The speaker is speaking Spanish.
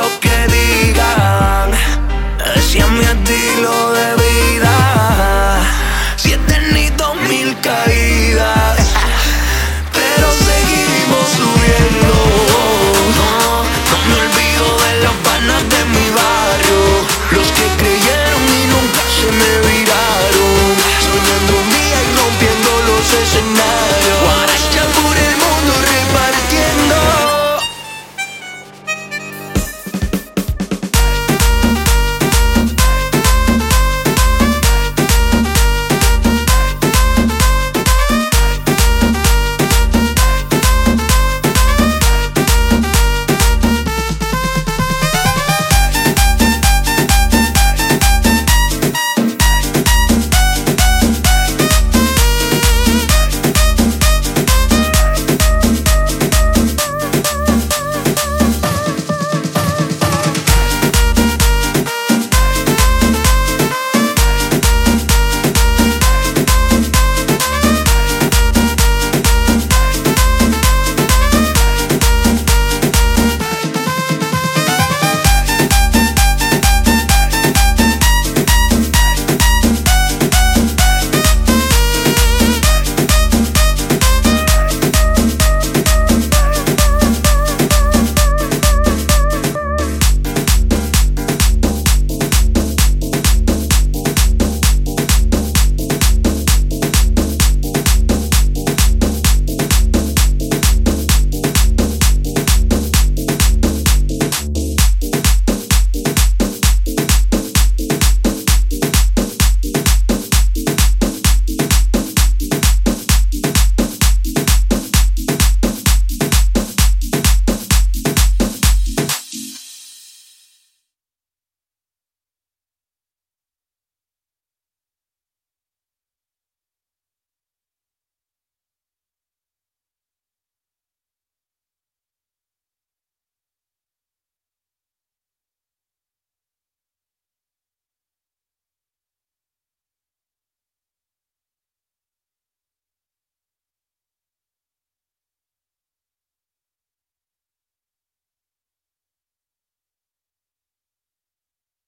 lo que digan. Ese es mi estilo de vida. Si he tenido mil caídas, pero seguimos subiendo. No, no me olvido de las ganas de mí.